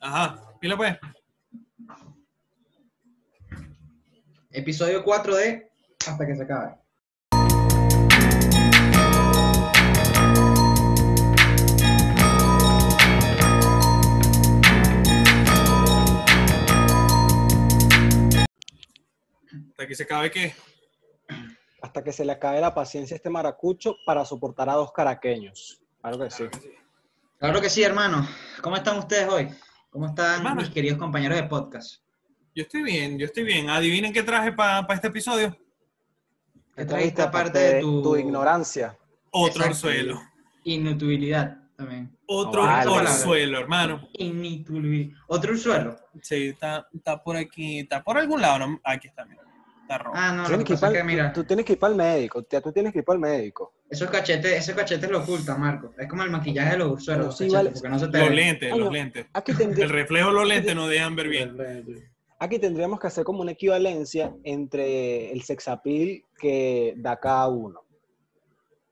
Ajá, pila pues. Episodio 4 de Hasta que se acabe. Hasta que se acabe qué. Hasta que se le acabe la paciencia a este maracucho para soportar a dos caraqueños. Claro que sí. Claro que sí, hermano. ¿Cómo están ustedes hoy? ¿Cómo están mis queridos compañeros de podcast? Yo estoy bien, yo estoy bien. Adivinen qué traje para este episodio. ¿Qué trajiste aparte de tu, ignorancia? Otro Exacto. orzuelo. inutilidad también? Otro vale. orzuelo, hermano. Inutilidad. Otro suelo. Sí, está, está por aquí, está por algún lado, ¿no? Aquí está, mira. Está rojo. Ah, no, lo Tienes que que ir pasa es pa'l- que mira, tú, tú tienes que ir para el médico. tía, Tú tienes que ir para el médico. esos cachetes, esos cachetes lo ocultan, Marco. Es como el maquillaje de los Pero los sí, cachetes, vale. porque no se te los lentes, Ay, los no. lentes. Aquí, tendrí- El reflejo de los lentes no dejan ver bien. aquí tendríamos que hacer como una equivalencia entre el sexapil que da cada uno.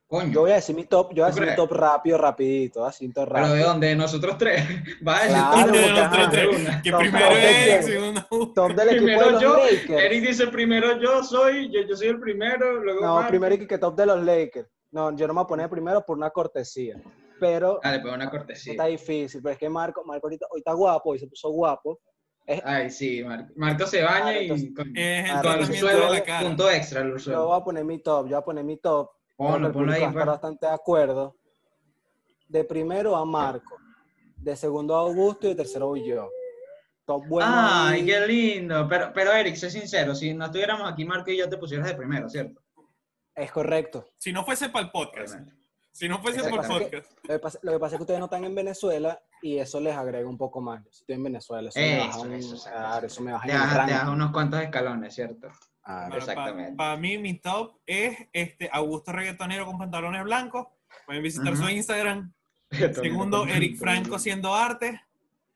Coño. Yo voy a decir mi top, yo voy a ¿Tú decir mi top rápido, rapidito, así top Pero de rápido. dónde? Nosotros tres. Va a decir Claro, de nosotros tres. Que Top primero es, segundo Top del equipo de Primero los yo, Lakers. Eric dice primero yo soy, yo, yo soy el primero, luego No, Marco. primero y que top de los Lakers. No, yo no me voy a poner primero por una cortesía. Pero Dale, pues una cortesía. está difícil, pero es que Marco, Marco ahorita, hoy está guapo, hoy se puso guapo. Ay, sí, Marco. Marco se baña Claro, y entonces- con, Es el Ah, con el cara. punto extra el Yo voy a poner mi top, yo voy a poner mi top. Ponlo, ponlo ahí, pues. bastante de acuerdo. De primero a Marco, de segundo a Augusto y de tercero yo. Top bueno. Ay, ahí. qué lindo. Pero, pero Eric, sé sincero, si no estuviéramos aquí, Marco y yo te pusieras de primero, ¿cierto? Es correcto. Si no fuese para el podcast. Obviamente. Si no fuese por podcast. Lo que, pasa, lo que pasa es que ustedes no están en Venezuela y eso les agrega un poco más. Yo estoy en Venezuela, eso, me baja Eso, un- eso, claro, eso me baja Te en el bajas unos cuantos escalones, ¿cierto? Ah, Para, Exactamente. mí, mi top es este Augusto Reggaetonero con pantalones blancos. Pueden visitar su Instagram. Segundo, Eric Franco haciendo arte.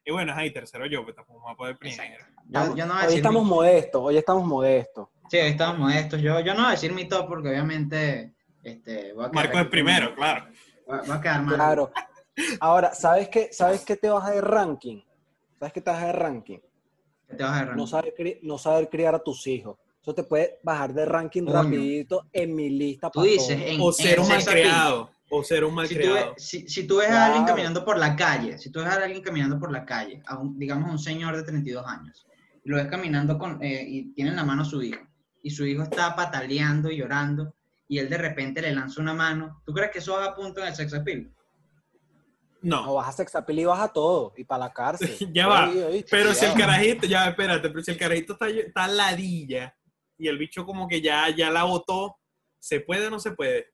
Y bueno, ahí tercero yo, pues tampoco me voy a poder primero. Yo, yo no voy a hoy estamos mi- modestos, hoy estamos modestos. Sí, hoy estamos modestos. Yo, yo no voy a decir mi top porque obviamente este, voy a quedar Marco es primero, claro. Voy a- quedar mal. Claro. Ahora, ¿sabes qué, ¿sabes qué te baja de ranking? ¿Sabes qué te baja de ranking? Que Te vas a agarrar. No saber, cri- no saber criar a tus hijos. Eso te puede bajar de ranking Coño. rapidito en mi lista. Tú dices, en, O ser un appeal. malcriado. O ser un Si tú, malcriado. ves, si, si tú ves a alguien caminando por la calle, si tú ves a alguien caminando por la calle, a un- digamos a un señor de 32 años, y lo ves caminando con, eh, y tiene en la mano a su hijo, y su hijo está pataleando y llorando, y él de repente le lanza una mano, ¿tú crees que eso va a punto en el sex appeal? No, No. vas a sexapil y vas a todo. Y para la cárcel. Ya va. Oye, oye, Pero si el carajito, ya espérate, pero si el carajito está, está ladilla y el bicho como que ya, ya la botó, ¿se puede o no se puede?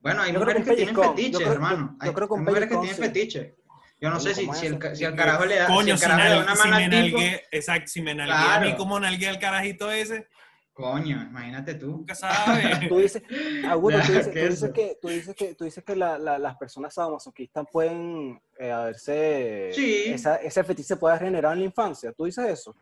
Bueno, hay Yo creo mujeres que tienen fetiches, Yo creo- hermano. yo- creo que hay mujeres que tienen sí. fetiches. Yo no sé si, ¿cómo si, el, si el carajo le da, si Coño, el si, carajo le da nal- una si mano al tipo, exacto, si me nalgué a mí como nalgué al carajito ese, coño, imagínate tú. nunca sabe. Tú dices, Augusto, tú Ya, dices, ¿qué tú es dices eso? que, tú dices que, tú dices que la- la- las personas sadomasoquistas pueden eh, haberse. Sí. Esa, ese fetiche se puede generar en la infancia. ¿Tú dices eso?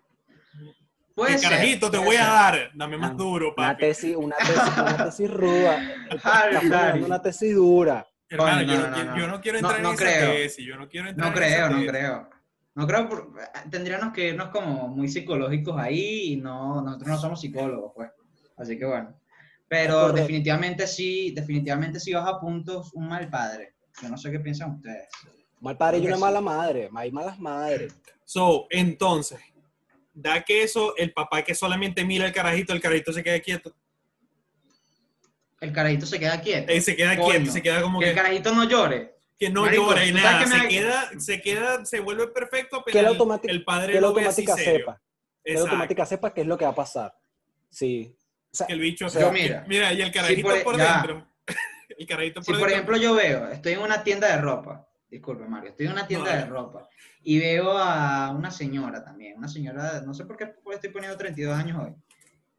Puede el ser, carajito te voy a dar, dame más Ah, duro, Una papi. tesis, una tesis, una tesis ruda. Harry, una tesis dura. Hermano, Coño, yo, no, no, no, quiero- no. yo no quiero No, entrar no en esa creo. tesis, yo no quiero entrar No en esa creo, no tesis. creo. No creo, por- tendríamos que irnos como muy psicológicos ahí y no, nosotros no somos psicólogos, pues. Así que bueno. Pero definitivamente sí, definitivamente sí baja puntos un mal padre. Yo no sé qué piensan ustedes. Mal padre y Creo una sí. mala madre. Hay malas madres. So, entonces, da que eso, el papá que solamente mira el carajito, el carajito se queda quieto. El carajito se queda quieto. Se queda Coño, quieto, se queda como Que que, el carajito no llore. que no Marico, llora y ¿tú sabes nada. que Se me- queda, se queda, se vuelve perfecto, pero Que el, automática, el padre que lo ve así automática serio. sepa. Que la automática sepa qué es lo que va a pasar. Sí. O sea, Que el bicho, O sea, Yo, mira, mira, y el carajito por- por, ya. dentro. el carajito Si por por dentro. ejemplo yo veo, estoy en una tienda de ropa, disculpe Mario, estoy en una tienda de ropa y veo a una señora también, una señora, no sé por qué estoy poniendo 32 años hoy,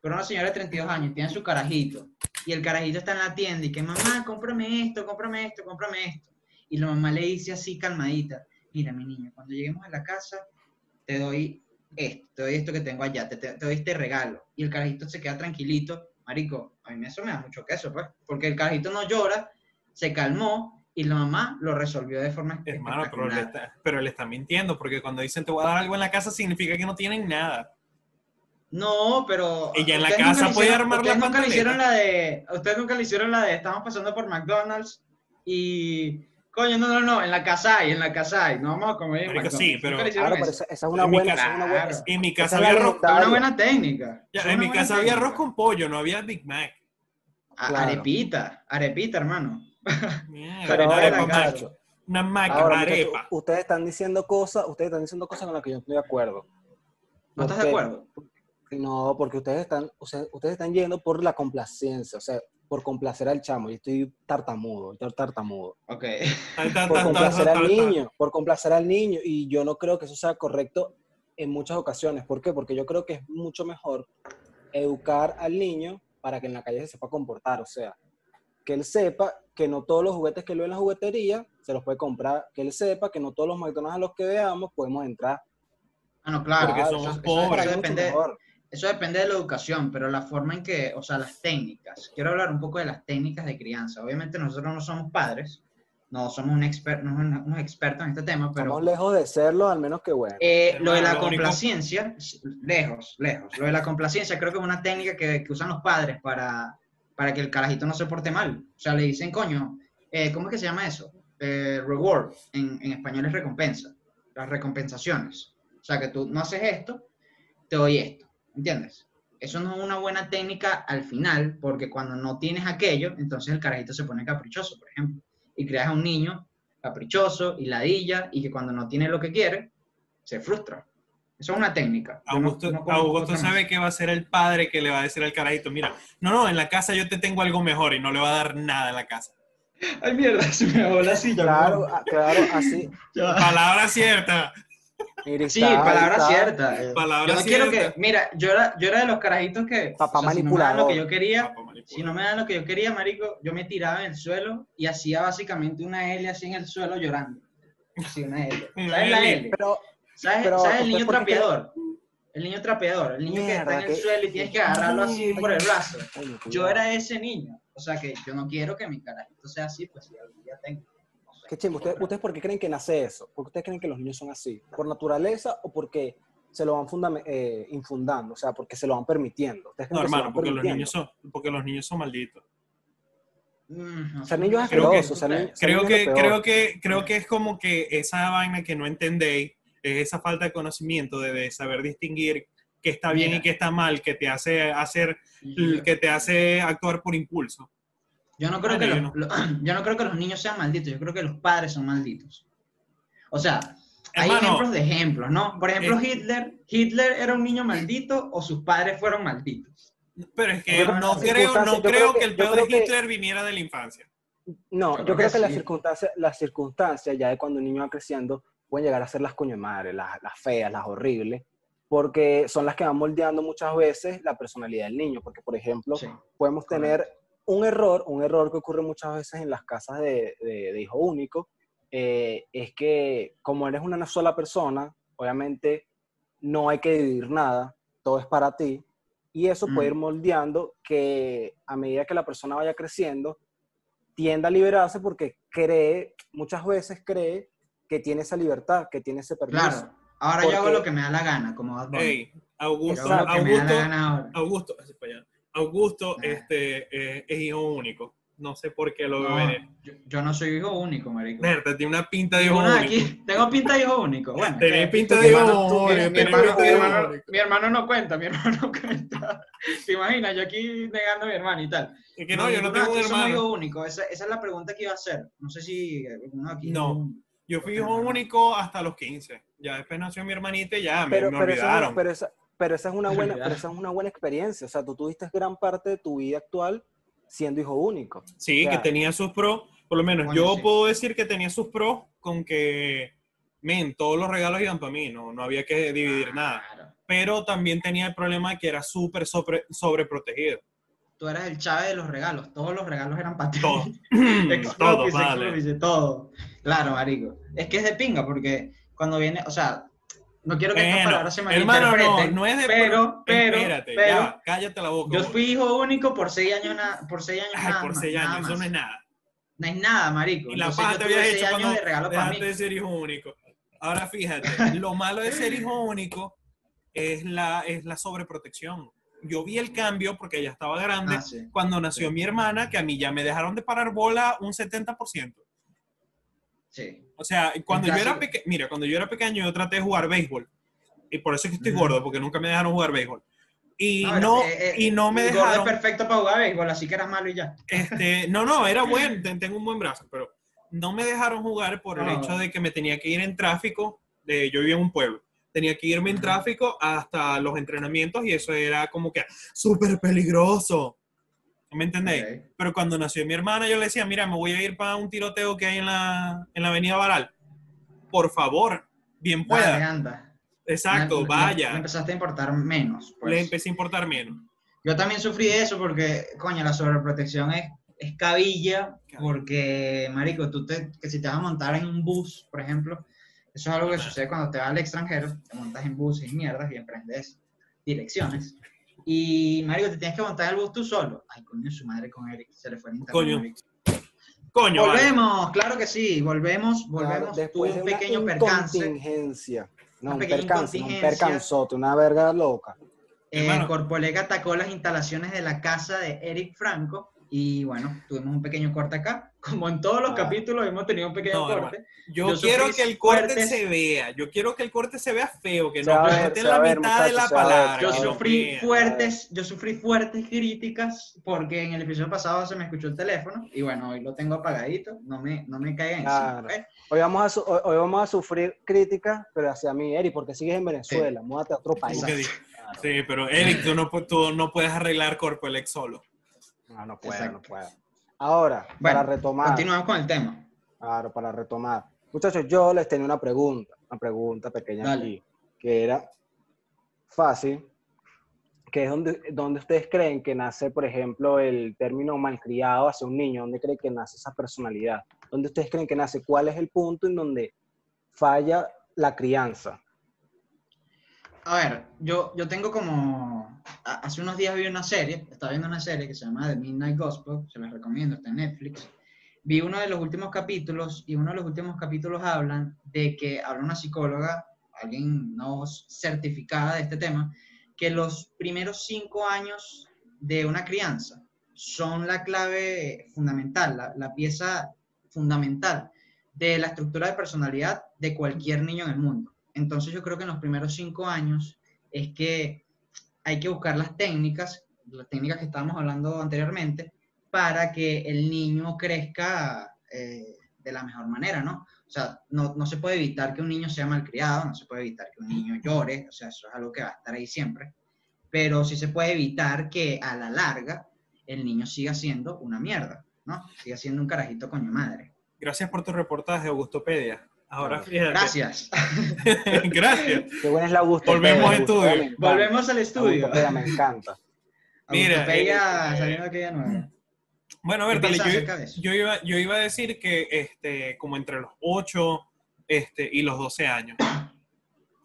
pero una señora de 32 años tiene su carajito y el carajito está en la tienda y que mamá, cómprame esto, cómprame esto, cómprame esto. Y la mamá le dice así calmadita, mira mi niño, cuando lleguemos a la casa te doy esto, te doy esto que tengo allá, te, te- te doy este regalo. Y el carajito se queda tranquilito. Marico, a mí eso me da mucho queso, pues, porque el carajito no llora, se calmó y la mamá lo resolvió de forma Hermano, pero le, está, pero le están mintiendo, porque cuando dicen te voy a dar algo en la casa, significa que no tienen nada. No, pero. Ella en la casa puede hicieron- armar la ustedes nunca le hicieron la de. Ustedes nunca le hicieron la de. Estamos pasando por McDonald's y. Coño, no, no, no, en la casa hay, en la casa hay. No vamos a comer en McDonald's. sí, pero- Claro, pero esa, esa es una buena, casa- una buena- Claro. En mi casa la había arroz, Es una buena técnica. ya, en mi casa había técnica. arroz con pollo, no había Big Mac. Claro. Arepita, arepita, hermano. Mierda, Pero una ahora, arepa macho. Una mac, Ahora, una muchachos, arepa. ustedes están diciendo cosas, ustedes están diciendo cosas con las que yo no estoy de acuerdo. ¿No estás ¿Por de acuerdo? No, porque ustedes están, o sea, ustedes están yendo por la complacencia, o sea, por complacer al chamo. Yo estoy tartamudo, estoy tartamudo. Ok. Por complacer al niño, por complacer al niño. Y yo no creo que eso sea correcto en muchas ocasiones. ¿Por qué? Porque yo creo que es mucho mejor educar al niño para que en la calle se sepa comportar. O sea, que él sepa que no todos los juguetes que él ve en la juguetería se los puede comprar. Que él sepa que no todos los McDonald's a los que veamos podemos entrar. Ah, no, claro. Porque eso- somos eso- eso pobres. Mucho depende. Eso depende de la educación, pero la forma en que, o sea, las técnicas. Quiero hablar un poco de las técnicas de crianza. Obviamente nosotros no somos padres, no somos un exper- no somos unos expertos en este tema, pero Estamos lejos de serlo, al menos que bueno. eh, lo de la lo complacencia, lejos, lejos. Lo de la complacencia creo que es una técnica que, que usan los padres para, para que el carajito no se porte mal. O sea, le dicen, coño, eh, ¿cómo es que se llama eso? Eh, reward, en, en español es recompensa, las recompensaciones. O sea, que tú no haces esto, te doy esto, ¿entiendes? Eso no es una buena técnica al final, porque cuando no tienes aquello, entonces el carajito se pone caprichoso, por ejemplo, y creas a un niño caprichoso y ladilla, y que cuando no tiene lo que quiere, se frustra. Eso es una técnica. No- Augusto, no sabe que va a ser el padre que le va a decir al carajito, mira, no, no, en la casa yo te tengo algo mejor y no le va a dar nada en la casa. Ay, mierda, se me bajó la silla. Claro, ah, claro, así. Ya. Palabra cierta. Mira, Sí, está, palabra está. cierta. Palabra yo no quiero cierta. que, mira, yo era, yo era de los carajitos que, Papá o sea, si no me dan lo que yo quería, si no me dan lo que yo quería, marico, yo me tiraba en el suelo y hacía básicamente una L así en el suelo llorando. Sí, una L. Una ¿Sabes la L. L? Pero, ¿Sabes, pero, ¿sabes el ¿usted niño trapeador? El niño trapeador, el niño que está Mierda, en el que- suelo y tienes que agarrarlo así por el brazo. Yo era ese niño. O sea que yo no quiero que mi carajito sea así, pues algún día tengo. no sé, Qué chimbo, ¿ustedes. ¿ustedes por qué creen que nace eso? ¿Por qué ustedes creen que los niños son así? ¿Por naturaleza o porque se lo van eh, infundando? O sea, porque se lo van permitiendo. ¿Ustedes creen No, que se lo hermano, van porque los, niños son, porque los niños son malditos. Mm, no Ser sé, niño es no sé, Creo que- Creo que, lo creo, que, creo que es como que esa vaina que no entendéis, es esa falta de conocimiento de, de saber distinguir qué está bien Mira. y qué está mal, que te hace hacer, Yo- que te hace actuar por impulso. Yo no creo que los, lo- yo no creo que los niños sean malditos, yo creo que los padres son malditos. O sea, hay Hermano, ejemplos de ejemplos, ¿no? Por ejemplo, Hitler, Hitler era un niño maldito o sus padres fueron malditos. Pero es que no creo, no creo creo que que- el yo peor de que- Hitler viniera de la infancia. No, Yo yo, creo creo que que, las sí. circunstancias, las circunstancias ya de cuando un niño va creciendo pueden llegar a ser las coño madre, las, las feas, las horribles, porque son las que van moldeando muchas veces la personalidad del niño. Porque, por ejemplo, Sí. podemos correcto. tener un error, un error que ocurre muchas veces en las casas de, de- de hijo único, eh, es que como eres una sola persona, obviamente no hay que dividir nada, todo es para ti, y eso puede ir Mm. moldeando que a medida que la persona vaya creciendo, tienda a liberarse porque cree, muchas veces cree que tiene esa libertad, que tiene ese permiso. Claro, ahora yo hago lo que me da la gana, como Bad Bunny. Ey, Augusto, Augusto. Augusto. Augusto Ah. este, eh, es hijo único. No sé por qué lo No, yo, yo no soy hijo único, marico. Berta, tiene una pinta de hijo único. aquí- tengo pinta de hijo único. Bueno, Tenés pinta de hijo único, mi- hermano- no cuenta, mi hermano no cuenta. ¿Te imaginas? Yo aquí negando a mi hermano y tal. Es que no, yo no tengo un hermano. hijo único. Esa, esa es la pregunta que iba a hacer. No sé si aquí. No. Yo fui hijo único hasta los 15. Ya después nació mi hermanita y ya me, pero, me pero, esa, olvidaron. pero, esa, pero esa es una Me buena, pero esa es una buena experiencia. O sea, tú tuviste gran parte de tu vida actual siendo hijo único. Sí, Ya. que tenía sus pros. Por lo menos Coño, yo sí. puedo decir que tenía sus pros con que, men, todos los regalos iban para mí, no, no había que dividir nada. Claro. Pero también tenía el problema de que era súper sobre, sobreprotegido. Tú eras el chave de los regalos. Todos los regalos eran para ti. Todo. Todo, vale. Todo. Claro, marico. Es que es de pinga porque cuando viene, o sea, no quiero que estas palabras se hermano, no, malinterpreten. no es de... pero, pero, Espérate, pero, ya, cállate la boca. yo fui hijo único por seis años, na- por seis años Ay, nada por seis años, eso no es nada. no hay nada, marico. Y la Entonces, paja te seis hecho cuando de regalo para mí. de ser hijo único. Ahora fíjate, lo malo de ser hijo único es la, es la sobreprotección. Yo vi el cambio porque ella estaba grande Ah, sí. cuando nació mi hermana, que a mí ya me dejaron de parar bola un 70%. Sí. O sea, cuando yo era pequeño, mira, cuando yo era pequeño yo traté de jugar béisbol. Y por eso es que estoy Ujú. gordo, porque nunca me dejaron jugar béisbol. Y ver, no, eh, eh, y no me el gordo dejaron. es perfecto para jugar béisbol, así que eras malo y ya. Este, no, no, era bueno, ten- tengo un buen brazo, pero no me dejaron jugar por el Ah. hecho de que me tenía que ir en tráfico. De, yo vivía en un pueblo. Tenía que irme en tráfico hasta los entrenamientos y eso era como que súper peligroso. ¿Me entendéis? Pero cuando nació mi hermana, yo le decía, mira, me voy a ir para un tiroteo que hay en la, en la avenida Baral. Por favor, bien pueda. Dale, anda. Exacto, vaya. Le empezaste a importar menos. pues. Le empecé a importar menos. Yo también sufrí eso porque, coño, la sobreprotección es, es cabilla, porque, marico, tú te, que si te vas a montar en un bus, por ejemplo, eso es algo que sucede cuando te vas al extranjero, te montas en buses y mierdas y emprendes direcciones. Y, marico, te tienes que montar el bus tú solo. Ay, coño, su madre con Eric, se le fue el internet. Coño. Coño, vale. Volvemos, claro que sí, volvemos, Claro, volvemos. Tuve después de un una pequeño percance. incontingencia. No, Una un percance, no, un percanzote, una verga loca. Eh. Corpolega atacó las instalaciones de la casa de Eric Franco y bueno, tuvimos un pequeño corte acá. Como en todos los Ah. capítulos hemos tenido un pequeño No, corte. Yo, Yo quiero que el corte fuertes- se vea. Yo quiero que el corte se vea feo, que Se no va la ver, mitad de la palabra. Yo sufrí fuertes, yo sufrí fuertes críticas porque en el episodio pasado se me escuchó el teléfono y bueno, hoy lo tengo apagadito, no me, no me caiga encima. Claro. ¿ok? Hoy vamos, a su- hoy, hoy vamos a sufrir críticas, pero hacia mí, Eri, porque sigues en Venezuela, múdate a otro país. Sí, pero Eric, tú no, tú no puedes arreglar Corpolex solo. No, no puedo, Exacto. no puedo. Ahora, Bueno, para retomar, Continuamos con el tema. claro, para retomar. Muchachos, yo les tenía una pregunta, una pregunta pequeña Dale. aquí, que era fácil, que es donde, donde ustedes creen que nace, por ejemplo, el término malcriado hacia un niño, ¿dónde creen que nace esa personalidad? ¿Dónde ustedes creen que nace? ¿Cuál es el punto en donde falla la crianza? A ver, yo, yo tengo como... Hace unos días vi una serie, estaba viendo una serie que se llama The Midnight Gospel, se las recomiendo, está en Netflix. Vi uno de los últimos capítulos y uno de los últimos capítulos hablan de que habla una psicóloga, alguien no certificada de este tema, que los primeros cinco años de una crianza son la clave fundamental, la, la pieza fundamental de la estructura de personalidad de cualquier niño en el mundo. Entonces yo creo que en los primeros cinco años es que hay que buscar las técnicas, las técnicas que estábamos hablando anteriormente, para que el niño crezca eh, de la mejor manera, ¿no? O sea, no, no se puede evitar que un niño sea malcriado, no se puede evitar que un niño llore, o sea, eso es algo que va a estar ahí siempre, pero sí se puede evitar que a la larga el niño siga siendo una mierda, ¿no? Siga siendo un carajito coño madre. Gracias por tu reportaje, Augustopedia. Ahora fíjate. Gracias. Gracias. Qué buena es la Augustopedia, Volvemos a Augustopedia estudio. Volvemos al estudio. Augustopedia me encanta. Mira, Augustopedia eh, saliendo aquella nueva. Bueno, a ¿Qué ver, dale, piensas yo, yo iba, yo iba a decir que este, como entre los 8 este, y los 12 años.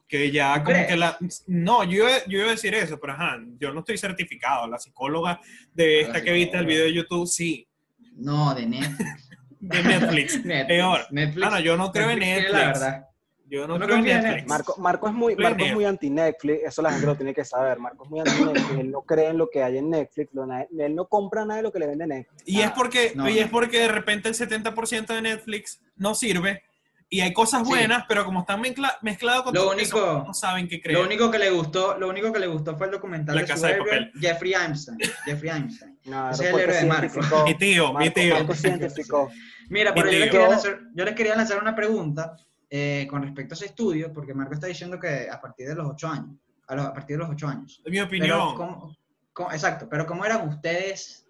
Que ya ¿Tú como crees? que la... No, yo, iba- yo iba a decir eso, pero ajá, yo no estoy certificado. La psicóloga de esta que viste el video de YouTube, sí. No, de Netflix. De Netflix. Netflix. Peor. Netflix. Ah, no, yo no creo en Netflix. la verdad. Yo no ¿Tú no creo en Netflix. Marco, Marco es muy, Marco es muy anti-Netflix, eso la gente lo tiene que saber. Marco es muy anti-Netflix, él no cree en lo que hay en Netflix, lo- él no compra nada de lo que le vende Netflix. Y es porque, No, y no. es porque de repente el 70% de Netflix no sirve y hay cosas Sí. buenas, pero como están mezcla- mezclados con Lo todo único- eso, no saben qué creer. Lo único que le gustó, lo único que le gustó fue el documental La de Casa de Suburban, Jeffrey Einstein. Jeffrey Einstein. No, Ese es el héroe de Marco. Mi tío, mi Marco- tío. Marco cientificó. Mira, Mi pero yo les, tío. quería lanzar, yo les quería lanzar una pregunta eh, con respecto a ese estudio, porque Marco está diciendo que a partir de los 8 años, a, los- a partir de los 8 años. Es mi Pero, opinión. ¿cómo- cómo- exacto, pero ¿cómo eran ustedes,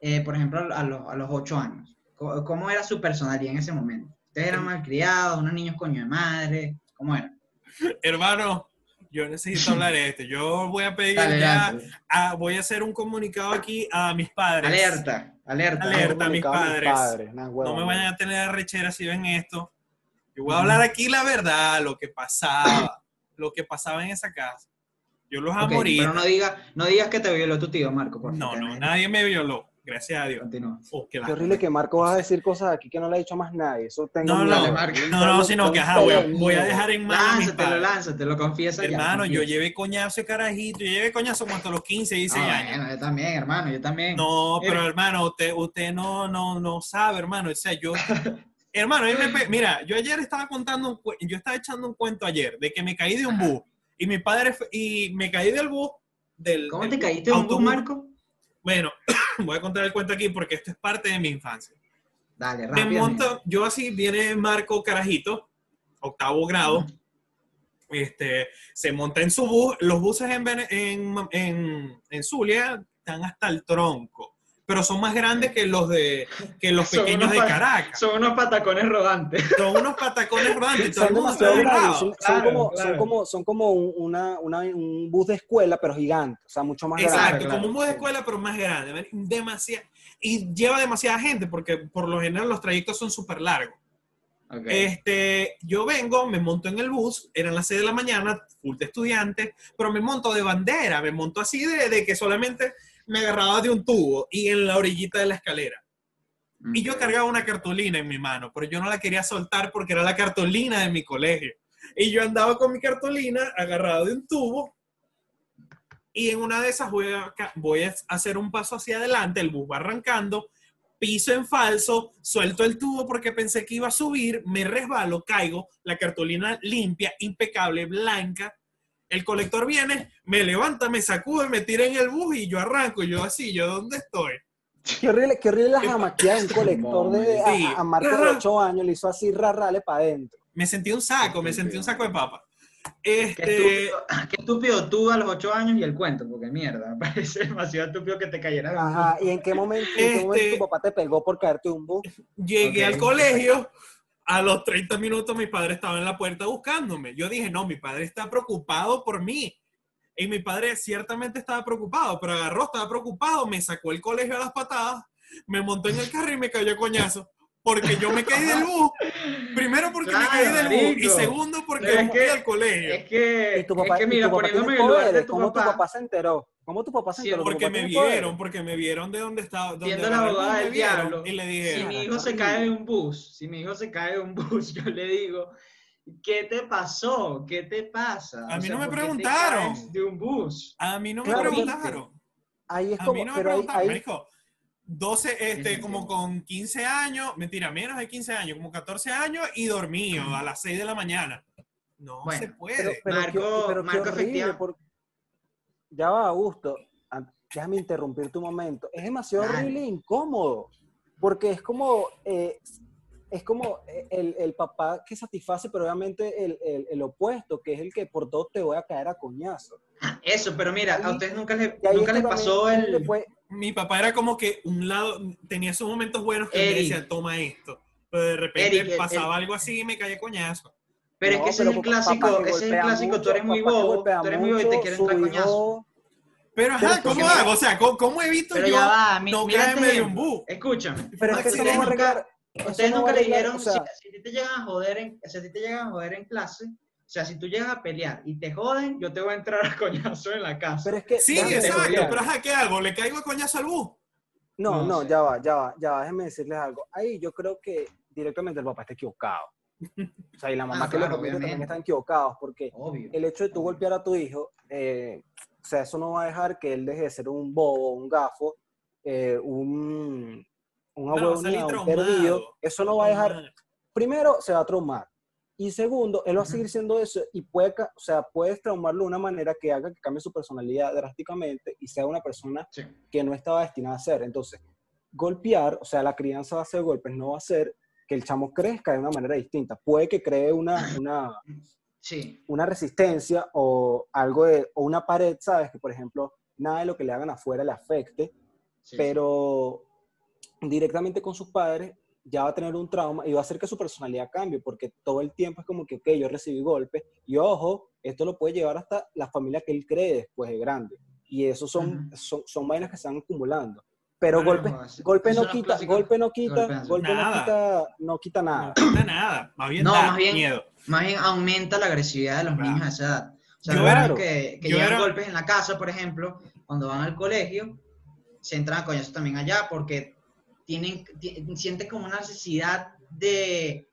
eh, por ejemplo, a los, a los 8 años? ¿Cómo, cómo era su personalidad en ese momento? ¿Ustedes eran malcriados, unos niños coño de madre? ¿Cómo eran? Hermano, yo necesito hablar de esto. Yo voy a pedir Dale, ya, a- voy a hacer un comunicado aquí a mis padres. Alerta, alerta. Alerta. a mis a padres. nah, No me vayan a tener rechera si ven esto. Yo voy a hablar aquí la verdad, lo que pasaba, lo que pasaba en esa casa. Yo los amo Ok, ahorita. pero no, diga, no digas que te violó tu tío, Marco. por No, no, nadie me violó. Gracias a Dios. Continúa. Oh, qué horrible que Marco va a decir cosas aquí que no le ha dicho más nadie. Eso tengo No, Marco. no, no, sino que, ajá, voy a, voy a dejar en manos a mis Lánzate, lo padres. lánzate, lo confiesa ya. Hermano, yo llevé coñazo de carajito, yo llevé coñazo como hasta los 15, 16 Ah, años. bueno, yo también, hermano, yo también. No, Mira. pero hermano, usted, usted no, no, no sabe, hermano. O sea, yo. hermano, mira, yo ayer estaba contando, un yo estaba echando un cuento ayer de que me caí de un bus y mi padre y me caí del bus del. ¿Cómo del te caíste de un bus. Marco? Bueno, voy a contar el cuento aquí porque esto es parte de mi infancia. Dale, Me rápido. monto, yo así viene Marco Carajito, octavo grado, este, se monta en su bus. Los buses en, en, en, en Zulia están hasta el tronco, pero son más grandes que los de que los pequeños de Caracas. Son unos patacones rodantes. Son unos patacones rodantes. Son como, claro. son como, son como un, una, una- un bus de escuela, pero gigante. O sea, mucho más Exacto, grande. claro, como un bus de sí. escuela, pero más grande. Demasiado. Y lleva demasiada gente, porque por lo general los trayectos son súper largos. Ok. Este, yo vengo, me monto en el bus, eran las 6 de la mañana, full de estudiantes, pero me monto de bandera, me monto así de, de que solamente me agarraba de un tubo y en la orillita de la escalera. Y yo cargaba una cartulina en mi mano, pero yo no la quería soltar porque era la cartulina de mi colegio. Y yo andaba con mi cartulina agarrado de un tubo y en una de esas voy a, voy a hacer un paso hacia adelante, el bus va arrancando, piso en falso, suelto el tubo porque pensé que iba a subir, me resbalo, caigo, la cartulina limpia, impecable, blanca. El colector viene, me levanta, me sacude, me tira en el bus y yo arranco. Y yo así, ¿yo dónde estoy? Qué horrible, qué horrible la jamaqueada de un colector de, Sí. a, a Marco de 8 años, le hizo así rarrale para adentro. Me sentí un saco, me sentí un saco de papa. Qué Este, estúpido, qué estúpido tú a los 8 años y el cuento, porque mierda, parece demasiado estúpido que te cayera. Ajá, ¿y en qué momento, en qué momento Este- tu papá te pegó por caerte de un bus? llegué Ok. al colegio, a los 30 minutos mi padre estaba en la puerta buscándome. Yo dije, no, mi padre está preocupado por mí. Y mi padre ciertamente estaba preocupado, pero agarró, estaba preocupado, me sacó el colegio a las patadas, me montó en el carro y me cayó coñazo. Porque yo me caí del bus. Primero porque me caí del bus. Y segundo porque es me fui al colegio. Es que, Y tu papá, es que y mira, tu papá poniéndome en el lugar de tu ¿Cómo tu papá, se enteró? ¿Cómo tu papá se enteró? ¿Tu Porque me vieron, porque me vieron de dónde estaba. Donde Siendo la abogada del diablo, Y le si dije, mi hijo se cae de un bus, si mi hijo se cae de un bus, yo le digo, ¿qué te pasó? ¿Qué te pasa? A O mí sea, no me ¿por qué te preguntaron. De un bus. a mí no me Claro, preguntaron. Ahí es A como, mí no me pero ahí, preguntaron, ahí- marico. 12, este, como con 15 años, mentira, menos de 15 años, como 14 años y dormido a las 6 de la mañana. No Bueno, se puede. pero, pero qué- Marco- pero qué Marco horrible, efectiva- por- Ya va, Augusto. Déjame interrumpir tu momento. Es demasiado horrible e incómodo. Porque es como, eh, es como eh, el, el papá que satisface, pero obviamente el, el- el opuesto, que es el que por todo te voy a caer a coñazo. Eso, pero mira, a ustedes nunca ahí nunca les pasó el... después- Mi papá era como que un lado, tenía esos momentos buenos que me decía, toma esto. Pero de repente Eric, pasaba algo así y me caía coñazo. Pero No, es que ese es el clásico, ese es el clásico, tú eres muy bobo, tú eres muy bobo y te quieren entrar coñazo. Pero ajá, ¿cómo hago? O sea, ¿cómo, cómo evito Pero yo ya va, mi- no mira caerme este de un bus? Escúchame. Pero es que va a Ustedes nunca- a le dijeron, o sea, si, si a ti te llegan a joder en, si a ti te llegan a joder en clase, o sea, si tú llegas a pelear y te joden, yo te voy a entrar a coñazo en la casa. pero es que Sí, exacto, pero ajá, ¿qué hago? ¿Le caigo a coñazo al bus? No, No no, sé. ya va, ya va, ya va, déjenme decirles algo. Ahí yo creo que directamente el papá está equivocado. O sea, y la mamá Ah, que lo claro, permite también están equivocados, porque Obvio. el hecho de tú golpear a tu hijo, eh, o sea, eso no va a dejar que él deje de ser un bobo, un gafo, eh, un, un Claro, va a salir ahueonado, un traumado. perdido. Eso no va a dejar, primero, se va a traumar. Y segundo, él va a seguir siendo eso y puede, o sea, puedes traumarlo de una manera que haga que cambie su personalidad drásticamente y sea una persona Sí. que no estaba destinada a ser. Entonces, golpear, o sea, la crianza va a ser golpes, no va a ser que el chamo crezca de una manera distinta. Puede que cree una, una, Sí. una resistencia o algo de, o una pared, ¿sabes? Que, por ejemplo, nada de lo que le hagan afuera le afecte, sí, pero directamente con sus padres ya va a tener un trauma y va a hacer que su personalidad cambie, porque todo el tiempo es como que, ok, yo recibí golpes, y ojo, esto lo puede llevar hasta la familia que él cree después de grande. Y eso son, son, son vainas que se van acumulando. Pero Bueno, golpe, golpe no quita, golpe no quita, golpe no Nada. quita, no quita nada. No quita nada, más bien No, da más bien- miedo. Más bien aumenta la agresividad de los Claro. niños a esa edad. O sea, Yo que, que yo llevan era- golpes en la casa, por ejemplo, cuando van al colegio, se entran a coñazo también allá porque tienen, ti- sienten como una necesidad de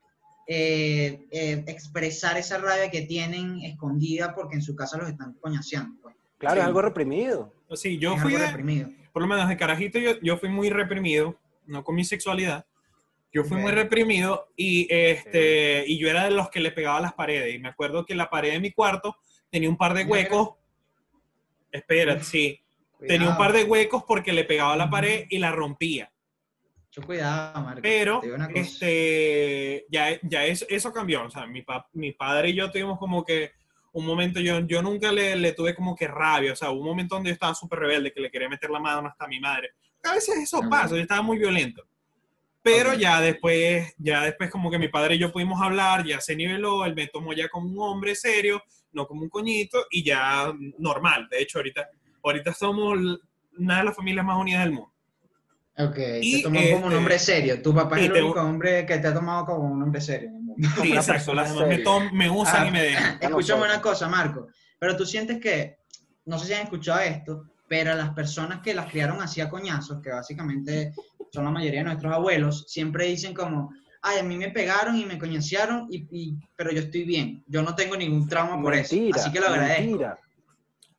eh, eh, expresar esa rabia que tienen escondida porque en su casa los están coñaseando. pues. Claro, Sí. es algo reprimido. Sí, yo Es fui algo de, reprimido. por lo menos de carajito, yo, yo fui muy reprimido, no con mi sexualidad. Yo fui muy reprimido y, este, y yo era de los que le pegaba a las paredes. Y me acuerdo que la pared de mi cuarto tenía un par de huecos. Espera, sí. Tenía un par de huecos porque le pegaba a la pared y la rompía. Mucho cuidado, Marco. Pero este, ya, ya eso, eso cambió. O sea, mi, pa- mi padre y yo tuvimos como que un momento, yo, yo nunca le, le tuve como que rabia. O sea, hubo un momento donde yo estaba súper rebelde, que le quería meter la mano hasta a mi madre. A veces eso Ah, pasa, yo estaba muy violento. Pero Ok. ya después, ya después como que mi padre y yo pudimos hablar, ya se niveló, él me tomó ya como un hombre serio, no como un coñito, y ya normal. De hecho, ahorita, ahorita somos una de las familias más unidas del mundo. Ok, Y, te tomó como un este, hombre serio. Tu papá es el te- único hombre que te ha tomado como un hombre serio. en el mundo. Sí, exacto. Las demás me, usan Ah, y me dejan. Escúchame una cosa, Marco. Pero tú sientes que, no sé si han escuchado esto, pero las personas que las criaron así a coñazos, que básicamente son la mayoría de nuestros abuelos, siempre dicen como, ay, a mí me pegaron y me coñasearon, y, y- pero yo estoy bien. Yo no tengo ningún trauma por eso. Así que lo agradezco. mentira,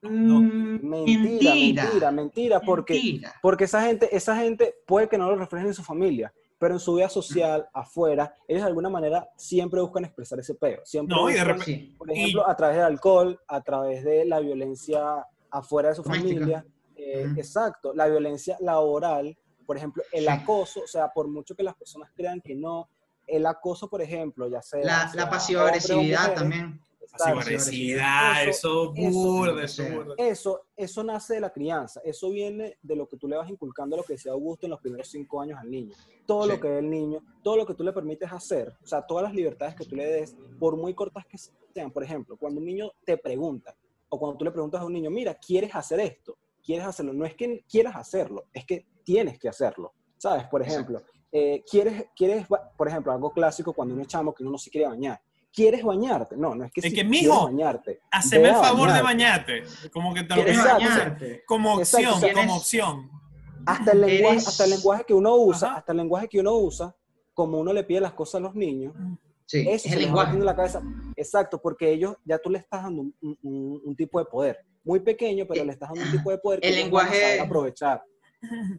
Mm, mentira, mentira, mentira, porque, mentira. porque esa gente, esa gente puede que no lo reflejen en su familia, pero en su vida social, afuera, ellos de alguna manera siempre buscan expresar ese peo. Siempre No, y de repente- por ejemplo, a través del alcohol, a través de la violencia afuera de su Doméstica. familia. eh. Exacto, la violencia laboral, por ejemplo, el Sí. acoso, o sea, por mucho que las personas crean que no, el acoso, por ejemplo, ya sea... La, la pasiva hombres o agresividad mujeres, también. Exacto, Pasiva-agresividad, eso, eso, burda, eso, eso, burda. eso, eso nace de la crianza, eso viene de lo que tú le vas inculcando lo que decía Augusto en los primeros cinco años al niño. Todo Sí. lo que ve el niño, todo lo que tú le permites hacer, o sea, todas las libertades que tú le des, por muy cortas que sean, por ejemplo, cuando un niño te pregunta, o cuando tú le preguntas a un niño, mira, ¿quieres hacer esto? ¿Quieres hacerlo? No es que quieras hacerlo, es que tienes que hacerlo, ¿sabes? Por ejemplo, eh, ¿quieres, quieres, por ejemplo, algo clásico cuando uno es chamo que uno no se quiere bañar? ¿Quieres bañarte? No, no es que Es si que, quieres mijo, bañarte. Haceme el a favor de bañarte. bañarte. Como que te lo ¿Quieres Exacto. bañarte? como Exacto, opción, o sea, como opción. hasta el lenguaje, Eres- hasta el lenguaje que uno usa, Ajá. hasta el lenguaje que uno usa, como uno le pide las cosas a los niños, Sí, eso es el lenguaje. en la cabeza. Exacto, porque ellos ya tú le estás dando un, un- un tipo de poder. Muy pequeño, pero El- le estás dando un tipo de poder que el lenguaje- saber aprovechar.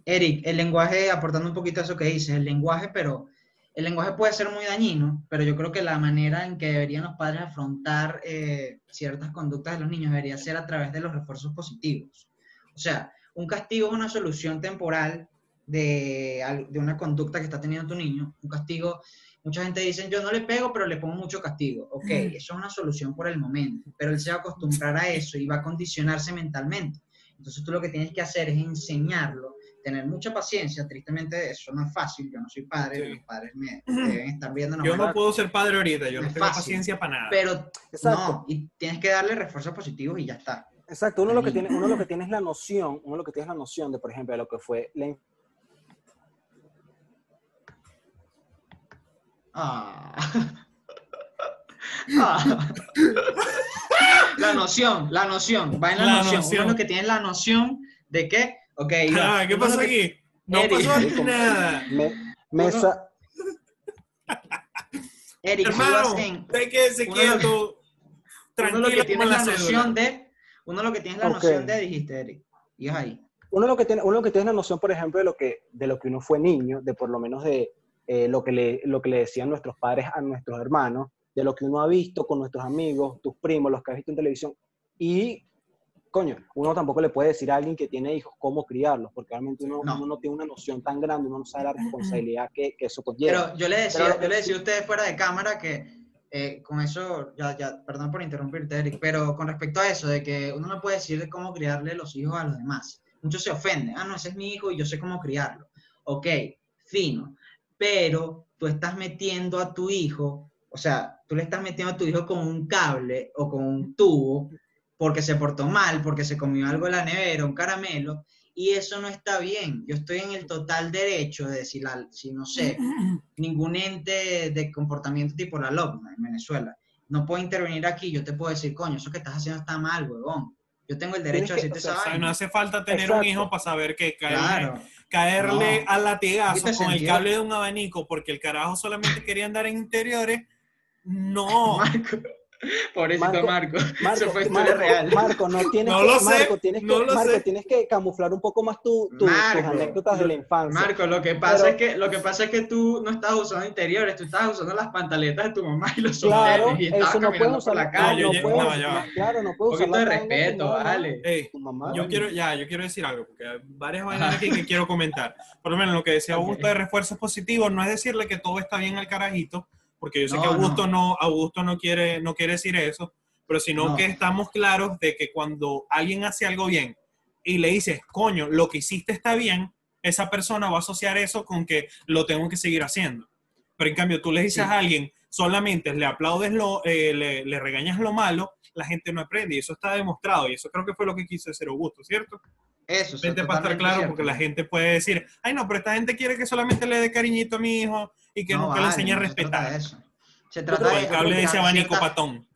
Eric, el lenguaje, aportando un poquito a eso que dices, el lenguaje, pero el lenguaje puede ser muy dañino, pero yo creo que la manera en que deberían los padres afrontar eh, ciertas conductas de los niños debería ser a través de los refuerzos positivos. O sea, un castigo es una solución temporal de, una conducta que está teniendo tu niño. Un castigo, mucha gente dice, yo no le pego, pero le pongo mucho castigo. Ok, Mm. eso es una solución por el momento, pero él se va a acostumbrar a eso y va a condicionarse mentalmente. Entonces tú lo que tienes que hacer es enseñarlo, tener mucha paciencia. Tristemente eso no es fácil, yo no soy padre, Sí. los padres me deben estar viendo. Yo no puedo ser padre ahorita, yo no tengo fácil. paciencia para nada. Pero Exacto. no, y tienes que darle refuerzos positivos y ya está. Exacto, uno lo, que tiene, uno lo que tiene es la noción, uno lo que tiene es la noción de, por ejemplo, de lo que fue la Ah. Ah. La noción, la noción, va en la, La noción. noción. Uno lo que tiene es la noción de que, ok, Ah, ¿Qué que- aquí? No Eric. pasó Eric, nada. me- mesa, Eric, Hermano, quédese quieto. uno lo Tranquilo que tiene la noción de, uno lo que tiene es la noción de, dijiste, Eric, y es ahí. uno lo que tiene, uno lo que tiene es la noción, por ejemplo, de lo que, de lo que uno fue niño, de por lo menos de eh, lo, que le, lo que le decían nuestros padres a nuestros hermanos, de lo que uno ha visto con nuestros amigos, tus primos, los que has visto en televisión. Y, coño, uno tampoco le puede decir a alguien que tiene hijos cómo criarlos, porque realmente uno No. uno no tiene una noción tan grande, uno no sabe la responsabilidad que, que eso conlleva. Pero yo le decía, Pero- yo le decía a ustedes fuera de cámara que eh, con eso, ya, ya, perdón por interrumpirte, Eric, pero con respecto a eso, de que uno no puede decirle cómo criarle los hijos a los demás. Muchos se ofenden, ah, no, ese es mi hijo y yo sé cómo criarlo. Ok, fino, pero tú estás metiendo a tu hijo, o sea, tú le estás metiendo a tu hijo con un cable o con un tubo porque se portó mal, porque se comió algo en la nevera, un caramelo, y eso no está bien. Yo estoy en el total derecho de decir, la- si no sé, ningún ente de comportamiento tipo la LOCMA en Venezuela. No puedo intervenir aquí, yo te puedo decir, coño, eso que estás haciendo está mal, huevón. Yo tengo el derecho a decirte esa O sea, vaina. no hace falta tener un hijo para saber que caerle, Claro. caerle No. al latigazo ¿Viste con el cable de un abanico porque el carajo solamente quería andar en interiores. No. Marco. Pobrecito Marco. Marco, Eso fue Marco, real. Marco, no tienes No que, lo sé, Marco, tienes que, no lo Marco, sé. tienes que camuflar un poco más tu, tu- Marco, tus anécdotas de la infancia. Marco, lo que pasa Pero- es que lo que pasa es que tú no estabas usando interiores, tú estabas usando las pantaletas de tu mamá y los Claro, sostenes y estabas eso no caminando por usar la la calle. no puedes- no, ya. Claro, no Un puedes usar poquito de respeto, vale. Ey, tu mamá. yo quiero, ya, yo quiero decir algo, porque hay varias vainas aquí que quiero comentar. Por lo menos lo que decía. Augusto de refuerzos positivos, no es decirle que todo está bien al carajito, porque yo sé No, que Augusto no, Augusto no quiere, no quiere decir eso, pero sino No. que estamos claros de que cuando alguien hace algo bien y le dices, coño, lo que hiciste está bien, esa persona va a asociar eso con que lo tengo que seguir haciendo. Pero en cambio, tú le dices Sí. a alguien, solamente le aplaudes lo, eh, le, le regañas lo malo, la gente no aprende y eso está demostrado y eso creo que fue lo que quiso decir Augusto, ¿cierto? Eso, es para estar claro, cierto. porque la gente puede decir, ay no, pero esta gente quiere que solamente le dé cariñito a mi hijo y que No, nunca le vale, a no se trata respetar. eso. Se trata de el cable de ese aplicar abanico ciertas- patón.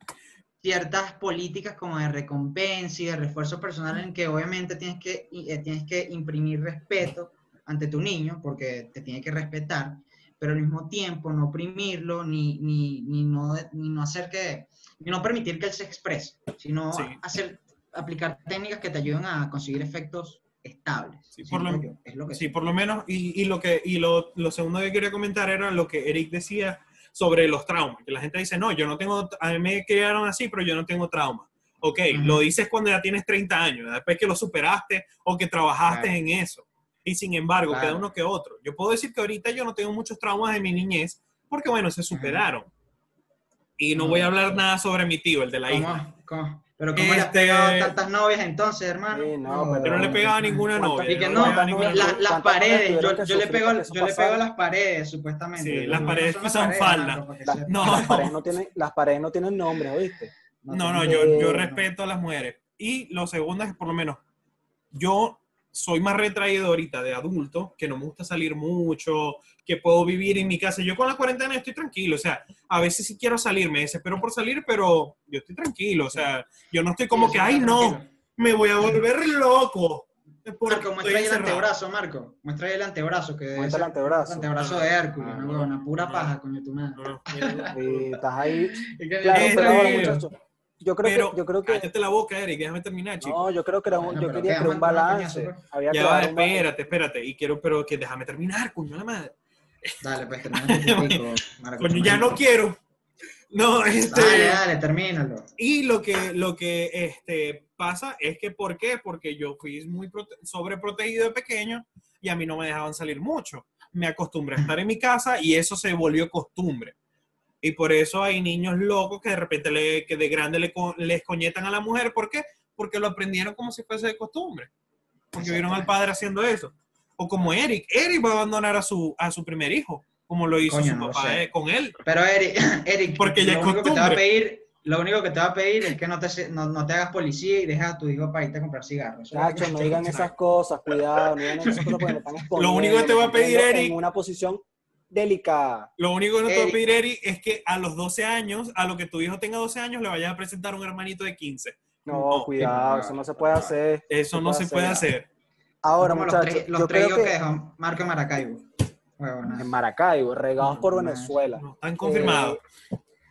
ciertas políticas como de recompensa y de refuerzo personal en que obviamente tienes que, eh, tienes que imprimir respeto ante tu niño porque te tiene que respetar, pero al mismo tiempo no oprimirlo ni, ni, ni, no, ni no hacer que, ni no permitir que él se exprese, sino Sí. hacer, aplicar técnicas que te ayuden a conseguir efectos estables. Sí, por lo- yo, es lo que Sí, por lo menos, y, y lo que y lo, lo segundo que quería comentar era lo que Eric decía sobre los traumas, que la gente dice, no, yo no tengo, a mí me criaron así, pero yo no tengo trauma. Ok, Ujú. lo dices cuando ya tienes 30 años, después que lo superaste o que trabajaste Claro. en eso. Y sin embargo, Claro. queda uno que otro. Yo puedo decir que ahorita yo no tengo muchos traumas de mi niñez, porque bueno, se superaron. Y no No. voy a hablar nada sobre mi tío, el de la isla. ¿Cómo? Pero ¿cómo le has Este- pegado tantas novias entonces, hermano? Sí, no, pero- Yo no le pegaba a ninguna ¿Cuántas- novia. Y que no, ninguna ¿cuántas La- novia. las ¿Cuántas paredes, yo, le pego, yo le pego a las paredes, supuestamente. Sí, las paredes son que las usan paredes, falda. No. las paredes no tienen, las paredes no tienen nombres, ¿oíste? No, no, yo, yo respeto a las mujeres. Y lo segundo es que por lo menos yo soy más retraído ahorita de adulto, que no me gusta salir mucho, que puedo vivir en mi casa. Yo con la cuarentena estoy tranquilo, o sea, a veces sí quiero salir, me desespero por salir, pero yo estoy tranquilo, o sea, yo no estoy como Sí, que, ay, no, me voy a volver loco. Marco, estoy muestra ahí el antebrazo, Marco. Muestra ahí el antebrazo. Que Muestra el antebrazo. El antebrazo de Hércules, Ah, no, huevona, pura No. paja, coño, tu madre. No, no, mira, Y estás ahí. Claro, pero ahora, muchachos, yo creo Pero que, yo creo que, cállate la boca, Eric, déjame terminar, chico. no, yo creo que era un, Bueno, yo quería que crear un balance. coñazo, pues. Había que ya va, espérate, espérate, y quiero, pero que déjame terminar, coño, la madre. Dale, pues termina. Coño, ya no quiero. No, este... Dale, dale, termínalo. Y lo que, lo que este, pasa es que, ¿por qué? Porque yo fui muy prote- sobreprotegido de pequeño y a mí no me dejaban salir mucho. Me acostumbré a estar en mi casa y eso se volvió costumbre. Y por eso hay niños locos que de repente le, que de grande le, les coñetan a la mujer. ¿Por qué? Porque lo aprendieron como si fuese de costumbre. Porque vieron al padre haciendo eso. O como Eric. Eric va a abandonar a su, a su primer hijo, como lo hizo Coño, su no lo papá eh, con él. Pero Eric, Eric Porque ya lo es único que te va a costumbre. pedir, lo único que te va a pedir es que no te, se- no, no te hagas policía y dejes a tu hijo para irte a comprar cigarros. Lo Chacho, no digan esas cosas, cuidado, no digan esas cosas porque me están exponiendo. único que te va a pedir, Eric- En una posición delicada. Lo único que no te voy a Eric. pedir, Eric, es que a los 12 años, a lo que tu hijo tenga 12 años, le vayas a presentar un hermanito de 15. No, No, cuidado, no, eso no se puede hacer. Eso no se puede hacer. Ahora, Como muchachos, los tres, los yo tres creo que que dejó Marco en Maracaibo. En Maracaibo, regados por Venezuela. No, están confirmados.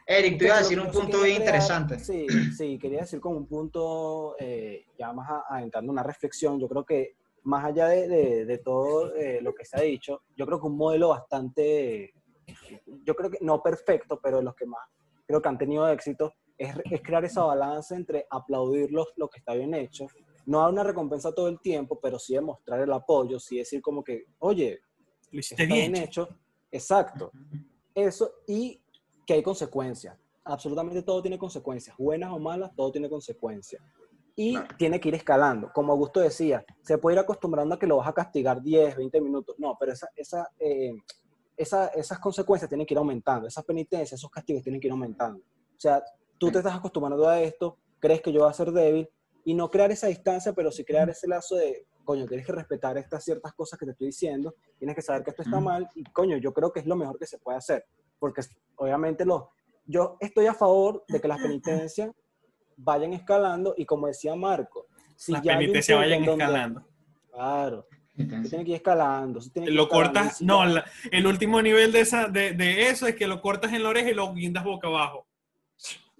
Eric, tú ibas a decir un punto bien interesante. Sí, sí, quería decir como un punto, eh, ya más a- adentrando una reflexión, yo creo que más allá de, de- de todo eh, lo que se ha dicho, yo creo que un modelo bastante, yo creo que no perfecto, pero de los que más creo que han tenido éxito, es, es crear esa balanza entre aplaudir los- lo que está bien hecho, no dar una recompensa todo el tiempo, pero sí demostrar el apoyo, sí decir como que, oye, Lo está hiciste bien bien. hecho, exacto. Eso, y que hay consecuencias. Absolutamente todo tiene consecuencias, buenas o malas, todo tiene consecuencias. Y Claro. tiene que ir escalando. Como Augusto decía, se puede ir acostumbrando a que lo vas a castigar 10, 20 minutos. No, pero esa, esa, eh, esa- esas consecuencias tienen que ir aumentando, esas penitencias, esos castigos tienen que ir aumentando. O sea, tú te estás acostumbrando a esto, crees que yo voy a ser débil, y no crear esa distancia, pero sí crear ese lazo de, coño, tienes que respetar estas ciertas cosas que te estoy diciendo, tienes que saber que esto está mal, y coño, yo creo que es lo mejor que se puede hacer, porque obviamente los, yo estoy a favor de que las penitencias vayan escalando, y como decía Marco, Si Las ya penitencias vayan donde- escalando. Claro, tú tienes que ir escalando. que Lo escalando, cortas, si no, la- el último nivel de, esa, de, de eso es que lo cortas en la oreja y lo guindas boca abajo.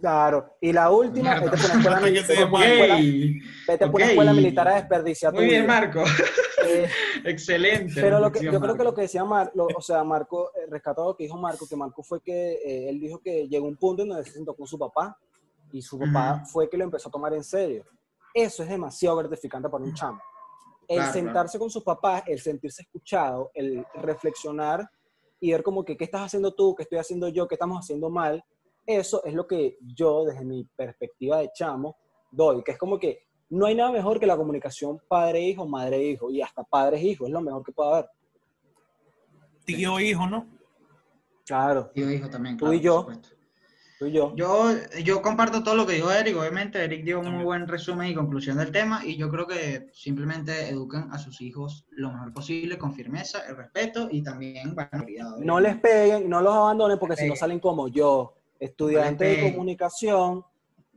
Claro, y la última, vete por una escuela, vete por una desmaye. escuela- militar a desperdiciar tu Muy bien, vida. Marco. Eh, Excelente. Pero lo que, yo creo que lo que decía Marco, o sea, Marco, eh, rescatado lo que dijo Marco, que Marco fue que eh, él dijo que llegó un punto en donde se sentó con su papá y su papá fue que lo empezó a tomar en serio. Eso es demasiado gratificante para un chamo. El Claro, sentarse con sus papás, el sentirse escuchado, el reflexionar y ver como que qué estás haciendo tú, qué estoy haciendo yo, qué estamos haciendo mal, eso es lo que yo desde mi perspectiva de chamo doy, que es como que no hay nada mejor que la comunicación padre-hijo, madre-hijo y hasta padres-hijo, es lo mejor que puede haber. Tío hijo, ¿no? Claro, Tío, hijo también. Tú claro, y yo. por supuesto. Tú y yo. Yo, yo comparto todo lo que dijo Eric. Obviamente, Eric dio un muy buen resumen y conclusión del tema. Y yo creo que simplemente eduquen a sus hijos lo mejor posible, con firmeza, el respeto y también, bueno. No les peguen, no los abandonen porque si no salen como yo, estudiante de comunicación,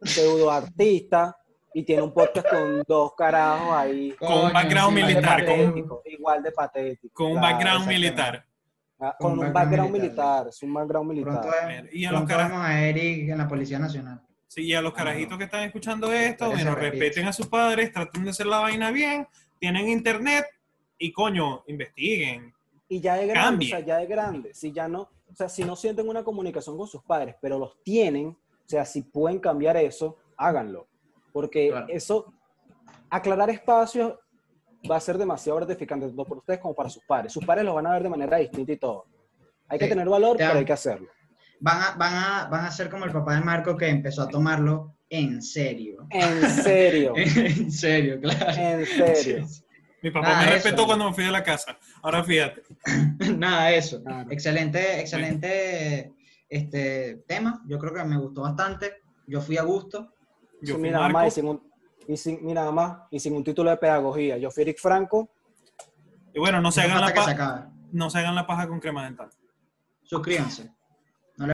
pseudo artista y tiene un podcast con dos carajos ahí. Con un background sí, Igual de militar, con un- patético, igual de patético. Con un claro, background militar. Ah, Con un un background background militar. militar, es un background militar. Pronto, Y a los a Eric en la Policía Nacional. Sí, y a los carajitos que están escuchando esto, bueno, respeten a sus padres, traten de hacer la vaina bien, tienen internet y coño, investiguen. Y ya de grande, Cambie. o sea, ya de grande, si ya no, o sea, si no sienten una comunicación con sus padres, pero los tienen, o sea, si pueden cambiar eso, háganlo. Porque Claro. eso, aclarar espacios va a ser demasiado gratificante, tanto para ustedes como para sus padres. Sus padres los van a ver de manera distinta y todo. Hay que tener valor, pero hay que hacerlo. Van a, van, a, van a ser como el papá de Marco que empezó a tomarlo en serio. En serio, en serio, claro. en serio. Mi papá Nada, me respetó cuando me fui de la casa. Ahora fíjate. Nada, eso. Claro. Excelente, excelente este tema. Yo creo que me gustó bastante. Yo fui a gusto. Yo Sí, fui mira, nada Marco. más, y sin un, y sin, mira, nada más, y sin un título de pedagogía. Yo fui Eric Franco. Y bueno, no se, hagan la falta que se pa- acabe. no se hagan la paja con crema dental. Suscríbanse. No le-